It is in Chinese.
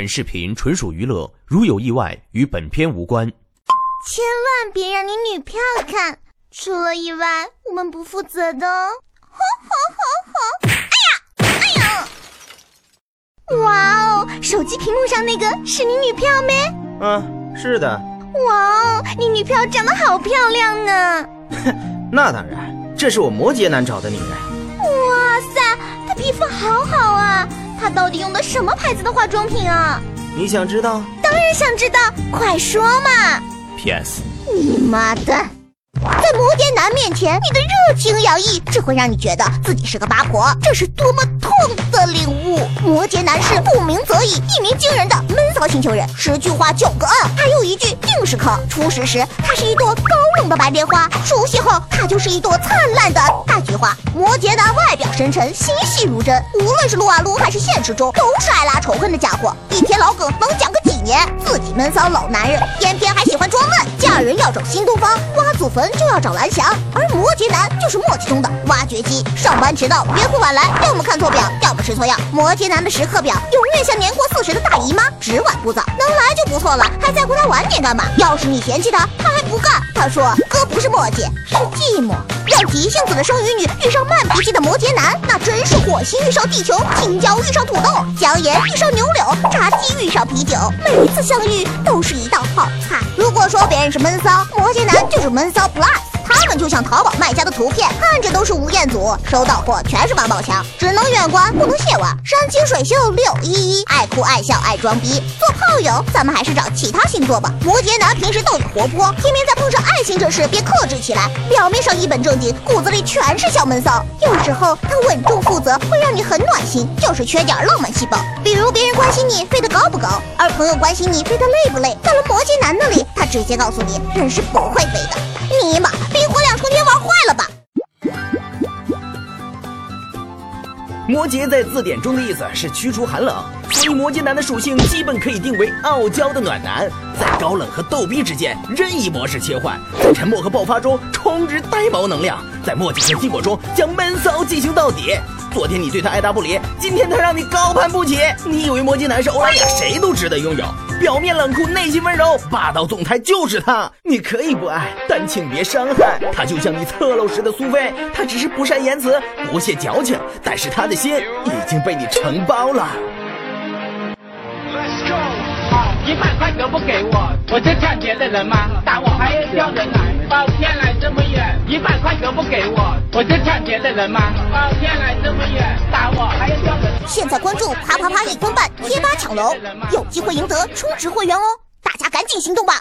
本视频纯属娱乐，如有意外，与本片无关。千万别让你女票看，出了意外，我们不负责的哦。吼吼吼吼！哎呀，哎呀！哇哦，手机屏幕上那个是你女票没？嗯，是的。哇哦，你女票长得好漂亮呢。那当然，这是我摩羯男找的女人。到底用的什么牌子的化妆品啊？你想知道？当然想知道，快说嘛！P.S. 你妈的！在摩羯男面前，你的热情洋溢只会让你觉得自己是个八婆，这是多么痛的领悟！摩羯男是不鸣则已，一鸣惊人的闷高星球人，十句话九个嗯，还有一句定是坑。初识时，他是一朵高冷的白莲花；熟悉后，他就是一朵灿烂的大菊花。摩羯男外表深沉，心细如针，无论是撸啊撸还是现实中，都是爱拉仇恨的家伙。一天老梗能讲个几年？自己闷骚老男人，偏偏还喜欢装嫩。人要找新东方，挖祖坟。就要找蓝翔，而摩羯男就是默契中的挖掘机。上班迟到，约会晚来，要么看错表，要么吃错药。摩羯男的时刻表永远像年过四十的大姨妈，只晚不早，能来就不错了，还在乎他晚点干嘛？要是你嫌弃他，他还不干。他说哥不是磨叽，是寂寞。让急性子的双鱼女遇上慢脾气的摩羯男，那真是火星遇上地球，青椒遇上土豆，姜盐遇上牛柳，炸鸡遇上啤酒。每一次相遇都是一道好菜。如果说别人什么闷骚，魔羯男就是闷骚 plus。像淘宝卖家的图片，看着都是吴彦祖，收到货全是王宝强，只能远观不能亵玩。山清水秀六一一，爱哭爱笑爱装逼，做炮友咱们还是找其他星座吧。摩羯男平时逗你活泼，偏偏在碰上爱情这事便克制起来，表面上一本正经，骨子里全是小闷骚。有时候他稳重负责，会让你很暖心，就是缺点浪漫细胞。比如别人关心你飞得高不高，而朋友关心你飞得累不累。到了摩羯男那里，他直接告诉你人是不会飞的。尼玛！冰火两重天玩坏了吧摩羯在字典中的意思是驱除寒冷，所以摩羯男的属性基本可以定为傲娇的暖男，在高冷和逗逼之间任意模式切换，在沉默和爆发中充值呆毛能量，在墨迹和寂寞中将闷骚进行到底。昨天你对他爱答不理，今天他让你高攀不起。你以为摩羯男是欧莱雅，谁都值得拥有？表面冷酷，内心温柔，霸道总裁就是他。你可以不爱，但请别伤害他。就像你侧漏时的苏菲，他只是不善言辞，不屑矫情，但是他的心已经被你承包了。一百块都不给我，我是抢劫的人吗？打我还要叫人来，把我骗来这么远。一百块都不给我，我是抢劫的人吗？抱歉来这么远，打我还要叫人。现在关注啪啪啪一分半贴吧抢楼，有机会赢得充值会员哦！大家赶紧行动吧！